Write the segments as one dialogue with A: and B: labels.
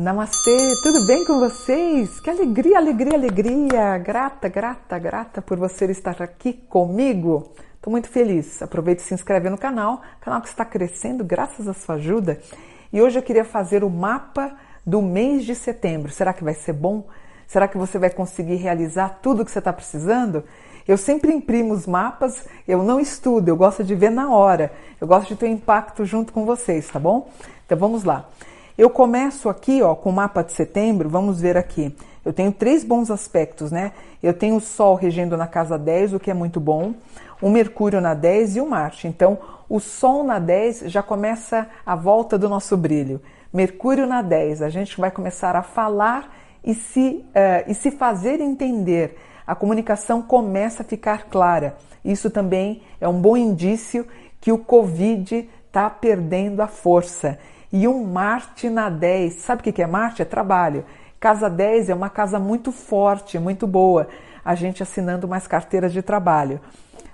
A: Namastê, tudo bem com vocês? Que alegria, alegria, alegria! Grata, grata, grata por você estar aqui comigo. Estou muito feliz. Aproveite e se inscreve no canal, canal que está crescendo graças à sua ajuda. E hoje eu queria fazer o mapa do mês de setembro. Será que vai ser bom? Será que você vai conseguir realizar tudo o que você está precisando? Eu sempre imprimo os mapas, eu não estudo, eu gosto de ver na hora. Eu gosto de ter impacto junto com vocês, tá bom? Então vamos lá. Eu começo aqui, ó, com o mapa de setembro, vamos ver aqui. Eu tenho três bons aspectos, né? Eu tenho o Sol regendo na casa 10, o que é muito bom, o Mercúrio na 10 e o Marte. Então, o Sol na 10 já começa a volta do nosso brilho. Mercúrio na 10, a gente vai começar a falar e se, uh, e se fazer entender. A comunicação começa a ficar clara. Isso também é um bom indício que o Covid está perdendo a força e um Marte na 10. Sabe o que é Marte? É trabalho. Casa 10 é uma casa muito forte, muito boa. A gente assinando mais carteiras de trabalho.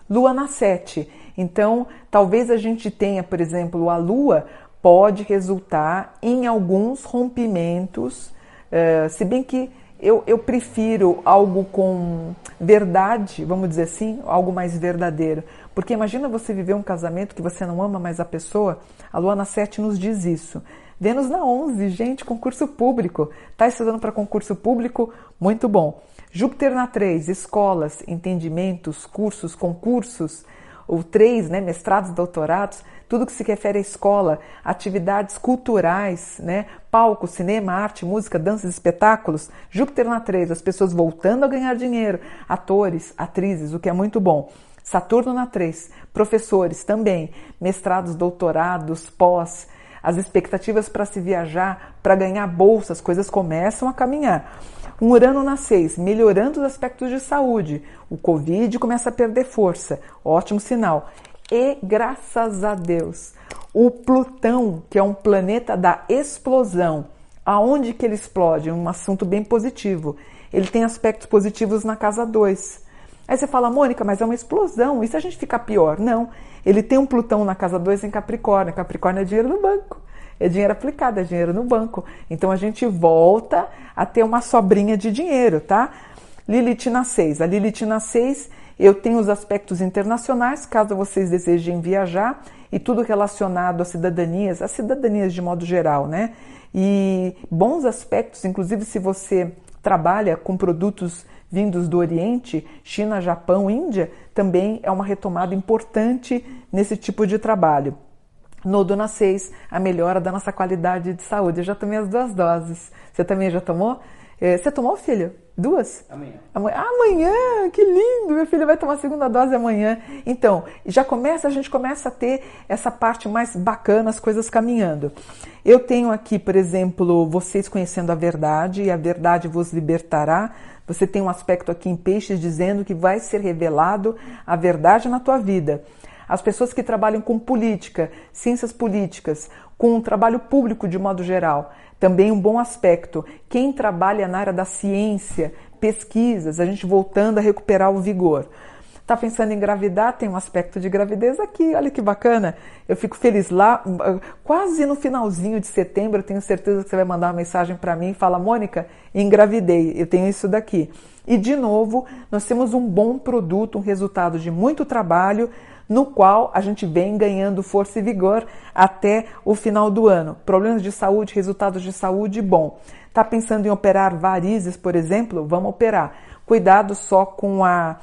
A: Lua na 7. Então, talvez a gente tenha, por exemplo, a Lua pode resultar em alguns rompimentos, uh, se bem que eu, eu prefiro algo com verdade, vamos dizer assim, algo mais verdadeiro. Porque imagina você viver um casamento que você não ama mais a pessoa. A Luana 7 nos diz isso. Vênus na 11, gente, concurso público. Está estudando para concurso público? Muito bom. Júpiter na 3, escolas, entendimentos, cursos, concursos. O 3, né, mestrados, doutorados tudo que se refere à escola, atividades culturais, né? palco, cinema, arte, música, danças, espetáculos. Júpiter na 3, as pessoas voltando a ganhar dinheiro, atores, atrizes, o que é muito bom. Saturno na 3, professores também, mestrados, doutorados, pós, as expectativas para se viajar, para ganhar bolsas, coisas começam a caminhar. Um Urano na 6, melhorando os aspectos de saúde. O Covid começa a perder força, ótimo sinal. E graças a Deus, o Plutão, que é um planeta da explosão, aonde que ele explode? Um assunto bem positivo. Ele tem aspectos positivos na casa 2. Aí você fala, Mônica, mas é uma explosão, e se a gente ficar pior? Não. Ele tem um Plutão na casa 2 em Capricórnio. Capricórnio é dinheiro no banco. É dinheiro aplicado, é dinheiro no banco. Então a gente volta a ter uma sobrinha de dinheiro, tá? Lilith na 6. A Lilith na 6 eu tenho os aspectos internacionais, caso vocês desejem viajar, e tudo relacionado às cidadanias, às cidadanias de modo geral, né? E bons aspectos, inclusive se você trabalha com produtos vindos do Oriente, China, Japão, Índia, também é uma retomada importante nesse tipo de trabalho. No Dona 6, a melhora da nossa qualidade de saúde. Eu já tomei as duas doses. Você também já tomou? É, você tomou, filho? Duas?
B: Amanhã.
A: Amanhã, amanhã, que lindo! Meu filho vai tomar a segunda dose amanhã. Então, já começa, a gente começa a ter essa parte mais bacana, as coisas caminhando. Eu tenho aqui, por exemplo, vocês conhecendo a verdade, e a verdade vos libertará. Você tem um aspecto aqui em peixes dizendo que vai ser revelado a verdade na tua vida. As pessoas que trabalham com política, ciências políticas, com o trabalho público de modo geral, também um bom aspecto. Quem trabalha na área da ciência, pesquisas, a gente voltando a recuperar o vigor. Tá pensando em engravidar? Tem um aspecto de gravidez aqui, olha que bacana. Eu fico feliz lá, quase no finalzinho de setembro, eu tenho certeza que você vai mandar uma mensagem para mim e fala: "Mônica, engravidei". Eu tenho isso daqui. E de novo, nós temos um bom produto, um resultado de muito trabalho, no qual a gente vem ganhando força e vigor até o final do ano. Problemas de saúde, resultados de saúde, bom. Está pensando em operar varizes, por exemplo? Vamos operar. Cuidado só com a.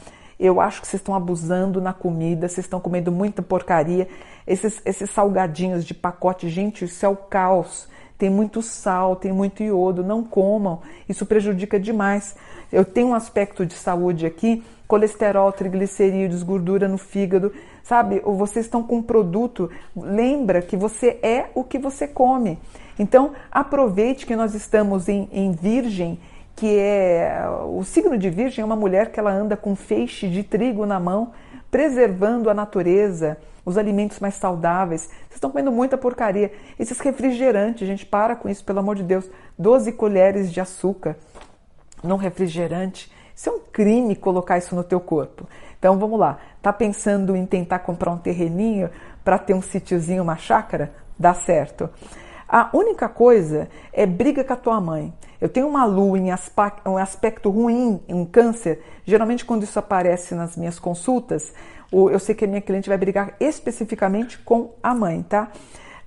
A: Eu acho que vocês estão abusando na comida, vocês estão comendo muita porcaria. Esses, esses salgadinhos de pacote, gente, isso é o caos tem muito sal, tem muito iodo, não comam, isso prejudica demais. Eu tenho um aspecto de saúde aqui, colesterol, triglicerídeos, gordura no fígado, sabe? Ou vocês estão com um produto, lembra que você é o que você come. Então, aproveite que nós estamos em, em virgem, que é o signo de virgem é uma mulher que ela anda com feixe de trigo na mão, preservando a natureza, os alimentos mais saudáveis. Vocês estão comendo muita porcaria. Esses refrigerantes, gente, para com isso, pelo amor de Deus. 12 colheres de açúcar num refrigerante. Isso é um crime colocar isso no teu corpo. Então vamos lá. Tá pensando em tentar comprar um terreninho para ter um sítiozinho, uma chácara? Dá certo. A única coisa é briga com a tua mãe. Eu tenho uma lua em um aspecto ruim, um câncer. Geralmente, quando isso aparece nas minhas consultas, eu sei que a minha cliente vai brigar especificamente com a mãe, tá?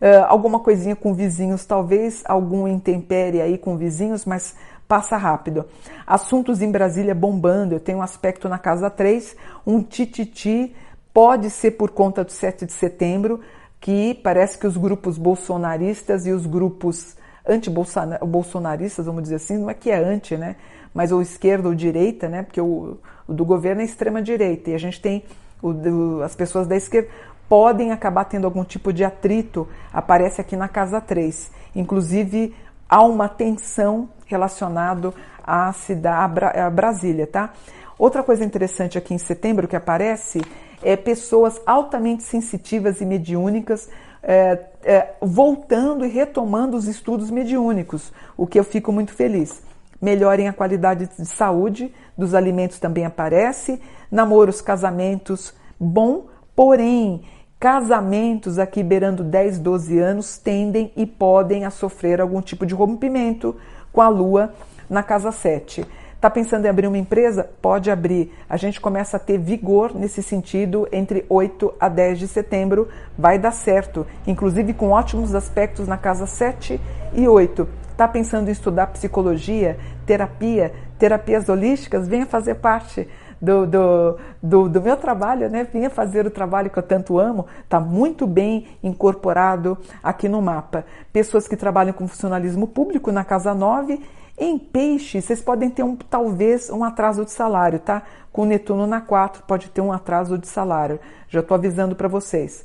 A: Uh, alguma coisinha com vizinhos, talvez algum intempérie aí com vizinhos, mas passa rápido. Assuntos em Brasília bombando, eu tenho um aspecto na casa 3, um tititi, pode ser por conta do 7 de setembro, que parece que os grupos bolsonaristas e os grupos anti-bolsonaristas, vamos dizer assim, não é que é anti, né? Mas ou esquerda ou direita, né? Porque o, o do governo é extrema direita e a gente tem o, o, as pessoas da esquerda podem acabar tendo algum tipo de atrito, aparece aqui na casa 3. Inclusive, há uma tensão relacionada à cidade, a Brasília, tá? Outra coisa interessante aqui em setembro que aparece é pessoas altamente sensitivas e mediúnicas é, é, voltando e retomando os estudos mediúnicos, o que eu fico muito feliz. Melhorem a qualidade de saúde dos alimentos também aparece, namoros, casamentos, bom, porém, casamentos aqui beirando 10, 12 anos tendem e podem a sofrer algum tipo de rompimento com a lua na casa 7. Está pensando em abrir uma empresa? Pode abrir. A gente começa a ter vigor nesse sentido entre 8 a 10 de setembro. Vai dar certo, inclusive com ótimos aspectos na casa 7 e 8. Está pensando em estudar psicologia, terapia, terapias holísticas? Venha fazer parte. Do, do, do, do, meu trabalho, né? Vinha fazer o trabalho que eu tanto amo, está muito bem incorporado aqui no mapa. Pessoas que trabalham com funcionalismo público na casa 9 em peixe, vocês podem ter um, talvez um atraso de salário, tá? Com Netuno na 4 pode ter um atraso de salário. Já estou avisando para vocês.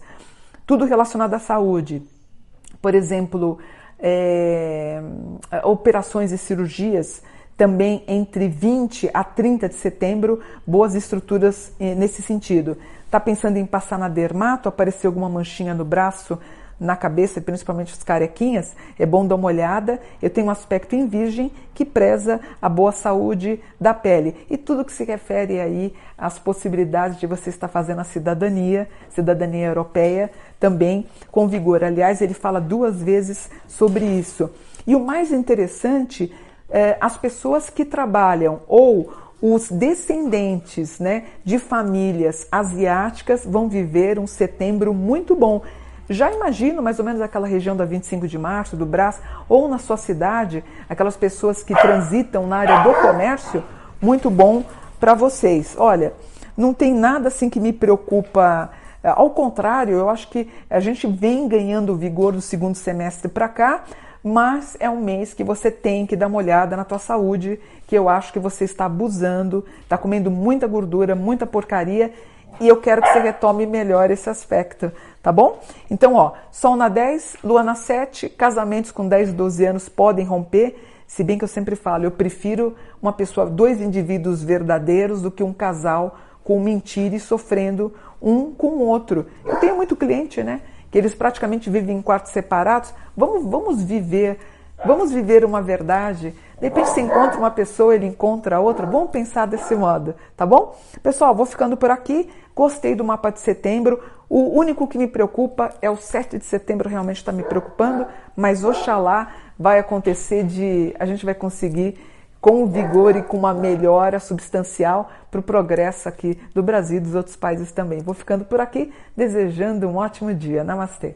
A: Tudo relacionado à saúde. Por exemplo, é, operações e cirurgias também entre 20 a 30 de setembro, boas estruturas eh, nesse sentido. Tá pensando em passar na dermato, aparecer alguma manchinha no braço, na cabeça, principalmente os carequinhas, é bom dar uma olhada. Eu tenho um aspecto em virgem que preza a boa saúde da pele. E tudo que se refere aí às possibilidades de você estar fazendo a cidadania, cidadania europeia, também com vigor. Aliás, ele fala duas vezes sobre isso. E o mais interessante, é, as pessoas que trabalham ou os descendentes né, de famílias asiáticas vão viver um setembro muito bom. Já imagino mais ou menos aquela região da 25 de março, do Brás, ou na sua cidade, aquelas pessoas que transitam na área do comércio, muito bom para vocês. Olha, não tem nada assim que me preocupa. Ao contrário, eu acho que a gente vem ganhando vigor do segundo semestre para cá, mas é um mês que você tem que dar uma olhada na tua saúde, que eu acho que você está abusando, está comendo muita gordura, muita porcaria, e eu quero que você retome melhor esse aspecto tá bom? Então, ó, Sol na 10, Lua na 7, casamentos com 10, 12 anos podem romper, se bem que eu sempre falo, eu prefiro uma pessoa, dois indivíduos verdadeiros do que um casal com mentira e sofrendo um com o outro. Eu tenho muito cliente, né? Que eles praticamente vivem em quartos separados. Vamos, vamos viver, vamos viver uma verdade. De repente você encontra uma pessoa, ele encontra outra. Vamos pensar desse modo, tá bom? Pessoal, vou ficando por aqui. Gostei do mapa de setembro. O único que me preocupa é o 7 de setembro, realmente está me preocupando, mas oxalá vai acontecer de. A gente vai conseguir com vigor e com uma melhora substancial para o progresso aqui do Brasil e dos outros países também. Vou ficando por aqui, desejando um ótimo dia. Namastê!